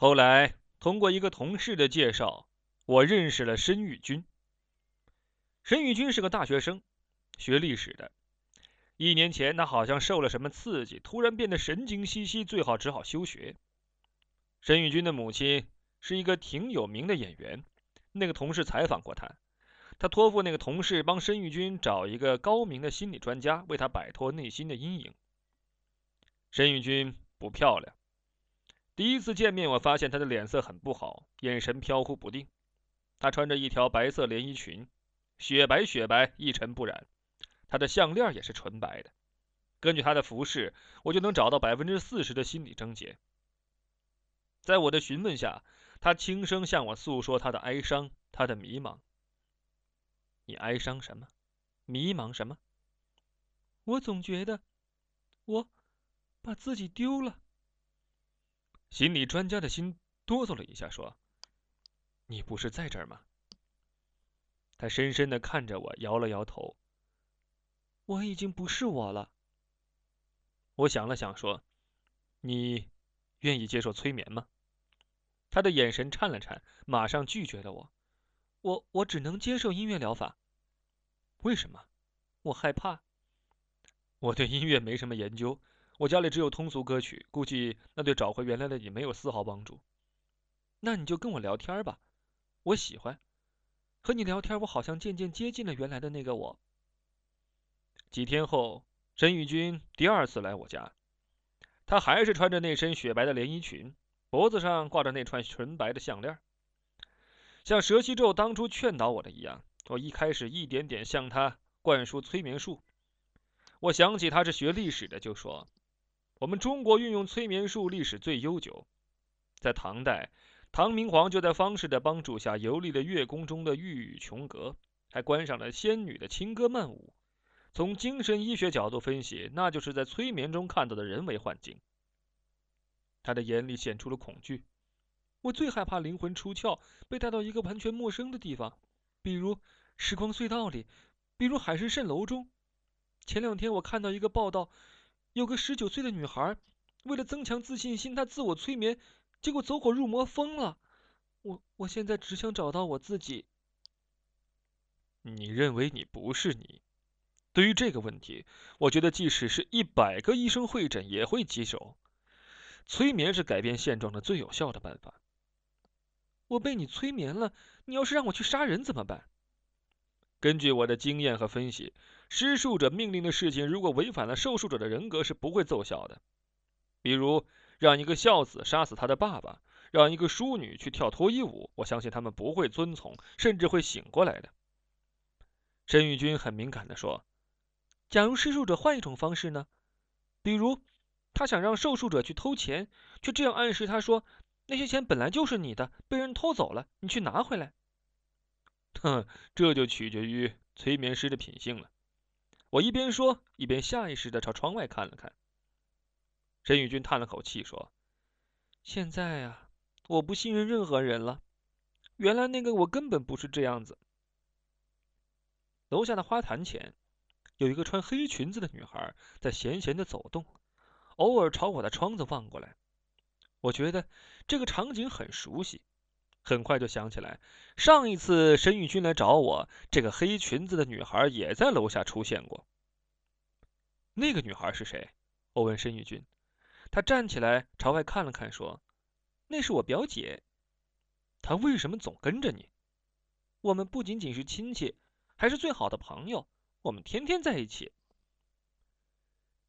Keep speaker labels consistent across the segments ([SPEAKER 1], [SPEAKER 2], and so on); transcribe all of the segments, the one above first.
[SPEAKER 1] 后来通过一个同事的介绍，我认识了申玉军。申玉军是个大学生，学历史的。一年前，他好像受了什么刺激，突然变得神经兮兮，最好只好休学。申玉军的母亲是一个挺有名的演员，那个同事采访过他，他托付那个同事帮申玉军找一个高明的心理专家，为他摆脱内心的阴影。申玉军不漂亮。第一次见面，我发现她的脸色很不好，眼神飘忽不定。她穿着一条白色连衣裙，雪白雪白，一尘不染。她的项链也是纯白的。根据她的服饰，我就能找到百分之四十的心理症结。在我的询问下，她轻声向我诉说她的哀伤，她的迷茫。你哀伤什么？迷茫什么？
[SPEAKER 2] 我总觉得，我把自己丢了。
[SPEAKER 1] 心理专家的心哆嗦了一下，说：“你不是在这儿吗？”他深深的看着我，摇了摇头：“
[SPEAKER 2] 我已经不是我了。”
[SPEAKER 1] 我想了想，说：“你愿意接受催眠吗？”他的眼神颤了颤，马上拒绝了我：“
[SPEAKER 2] 我我只能接受音乐疗法。”“
[SPEAKER 1] 为什么？”“
[SPEAKER 2] 我害怕。”“
[SPEAKER 1] 我对音乐没什么研究。”我家里只有通俗歌曲，估计那对找回原来的你没有丝毫帮助。
[SPEAKER 2] 那你就跟我聊天吧，我喜欢和你聊天。我好像渐渐接近了原来的那个我。
[SPEAKER 1] 几天后，申玉军第二次来我家，他还是穿着那身雪白的连衣裙，脖子上挂着那串纯白的项链。像蛇西咒当初劝导我的一样，我一开始一点点向他灌输催眠术。我想起他是学历史的，就说。我们中国运用催眠术历史最悠久，在唐代，唐明皇就在方士的帮助下游历了月宫中的玉宇琼阁，还观赏了仙女的轻歌曼舞。从精神医学角度分析，那就是在催眠中看到的人为幻境。他的眼里显出了恐惧。
[SPEAKER 2] 我最害怕灵魂出窍，被带到一个完全陌生的地方，比如时光隧道里，比如海市蜃楼中。前两天我看到一个报道。有个十九岁的女孩，为了增强自信心，她自我催眠，结果走火入魔，疯了。我我现在只想找到我自己。
[SPEAKER 1] 你认为你不是你？对于这个问题，我觉得即使是一百个医生会诊也会棘手。催眠是改变现状的最有效的办法。
[SPEAKER 2] 我被你催眠了，你要是让我去杀人怎么办？
[SPEAKER 1] 根据我的经验和分析。施术者命令的事情，如果违反了受术者的人格，是不会奏效的。比如，让一个孝子杀死他的爸爸，让一个淑女去跳脱衣舞，我相信他们不会遵从，甚至会醒过来的。申玉君很敏感地说：“
[SPEAKER 2] 假如施术者换一种方式呢？比如，他想让受术者去偷钱，却这样暗示他说：那些钱本来就是你的，被人偷走了，你去拿回来。”
[SPEAKER 1] 哼，这就取决于催眠师的品性了。我一边说，一边下意识的朝窗外看了看。申玉君叹了口气说：“
[SPEAKER 2] 现在啊，我不信任任何人了。原来那个我根本不是这样子。”
[SPEAKER 1] 楼下的花坛前，有一个穿黑裙子的女孩在闲闲的走动，偶尔朝我的窗子望过来。我觉得这个场景很熟悉。很快就想起来，上一次申玉君来找我，这个黑裙子的女孩也在楼下出现过。那个女孩是谁？我问申玉君。她站起来朝外看了看，说：“
[SPEAKER 2] 那是我表姐。”
[SPEAKER 1] 她为什么总跟着你？
[SPEAKER 2] 我们不仅仅是亲戚，还是最好的朋友。我们天天在一起。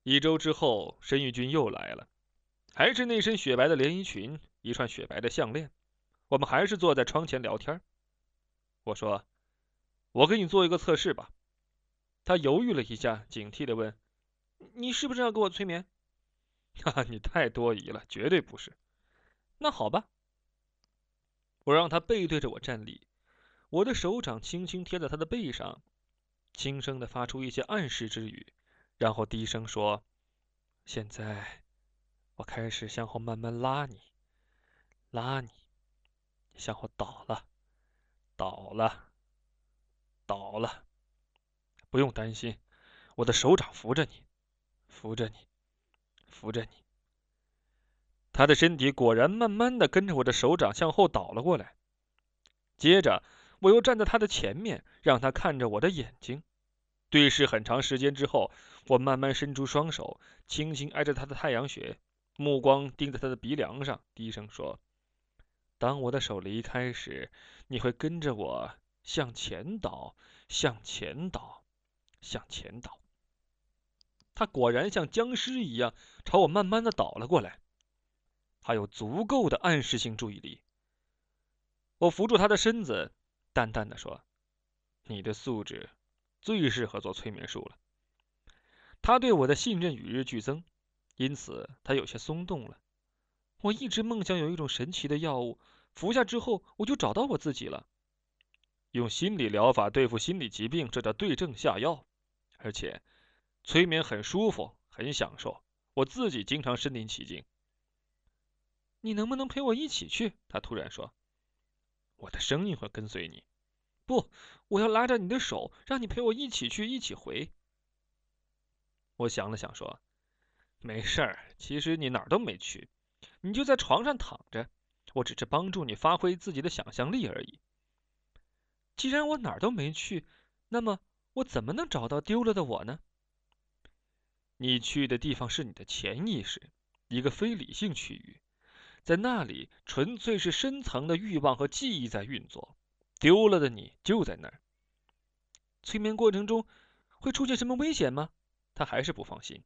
[SPEAKER 1] 一周之后，申玉君又来了，还是那身雪白的连衣裙，一串雪白的项链。我们还是坐在窗前聊天。我说：“我给你做一个测试吧。”他犹豫了一下，警惕的问：“
[SPEAKER 2] 你是不是要给我催眠？”“
[SPEAKER 1] 哈哈，你太多疑了，绝对不是。”“
[SPEAKER 2] 那好吧。”
[SPEAKER 1] 我让他背对着我站立，我的手掌轻轻贴在他的背上，轻声的发出一些暗示之语，然后低声说：“现在，我开始向后慢慢拉你，拉你。”向后倒了，倒了，倒了。不用担心，我的手掌扶着你，扶着你，扶着你。他的身体果然慢慢的跟着我的手掌向后倒了过来。接着，我又站在他的前面，让他看着我的眼睛。对视很长时间之后，我慢慢伸出双手，轻轻挨着他的太阳穴，目光盯在他的鼻梁上，低声说：“当我的手离开时，你会跟着我向前倒，向前倒，向前倒。”他果然像僵尸一样朝我慢慢的倒了过来。他有足够的暗示性注意力。我扶住他的身子，淡淡的说：“你的素质。”最适合做催眠术了。他对我的信任与日俱增，因此他有些松动了。我一直梦想有一种神奇的药物，服下之后我就找到我自己了。用心理疗法对付心理疾病，这叫对症下药。而且，催眠很舒服，很享受，我自己经常身临其境。你能不能陪我一起去？他突然说：“我的声音会跟随你。”不，我要拉着你的手，让你陪我一起去，一起回。我想了想，说：“没事儿，其实你哪儿都没去，你就在床上躺着，我只是帮助你发挥自己的想象力而已。既然我哪儿都没去，那么我怎么能找到丢了的我呢？你去的地方是你的潜意识，一个非理性区域，在那里纯粹是深层的欲望和记忆在运作。”丢了的你就在那儿。催眠过程中会出现什么危险吗？他还是不放心。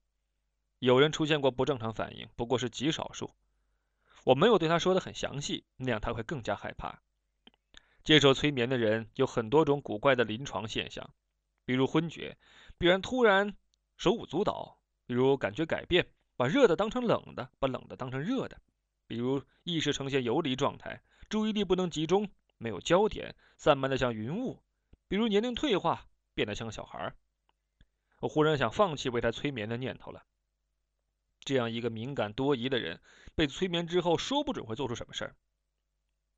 [SPEAKER 1] 有人出现过不正常反应，不过是极少数。我没有对他说的很详细，那样他会更加害怕。接受催眠的人有很多种古怪的临床现象，比如昏厥，比如突然手舞足蹈，比如感觉改变，把热的当成冷的，把冷的当成热的，比如意识呈现游离状态，注意力不能集中。没有焦点，散漫的像云雾，比如年龄退化，变得像个小孩。我忽然想放弃为他催眠的念头了。这样一个敏感多疑的人，被催眠之后，说不准会做出什么事儿。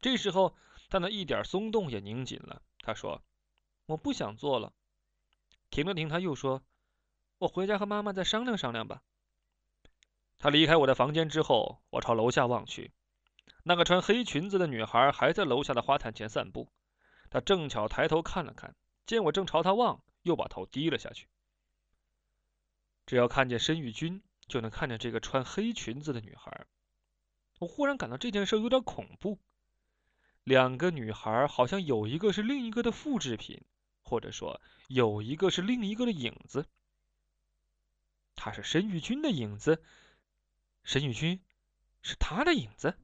[SPEAKER 1] 这时候，他那一点松动也拧紧了。他说：“我不想做了。”停了停，他又说：“我回家和妈妈再商量商量吧。”他离开我的房间之后，我朝楼下望去。那个穿黑裙子的女孩还在楼下的花坛前散步，她正巧抬头看了看，见我正朝她望，又把头低了下去。只要看见申玉君，就能看见这个穿黑裙子的女孩。我忽然感到这件事有点恐怖。两个女孩好像有一个是另一个的复制品，或者说有一个是另一个的影子。她是申玉君的影子，申玉君是她的影子。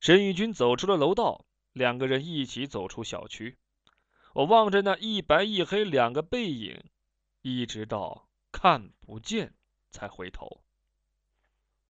[SPEAKER 1] 申玉君走出了楼道，两个人一起走出小区。我望着那一白一黑两个背影，一直到看不见才回头。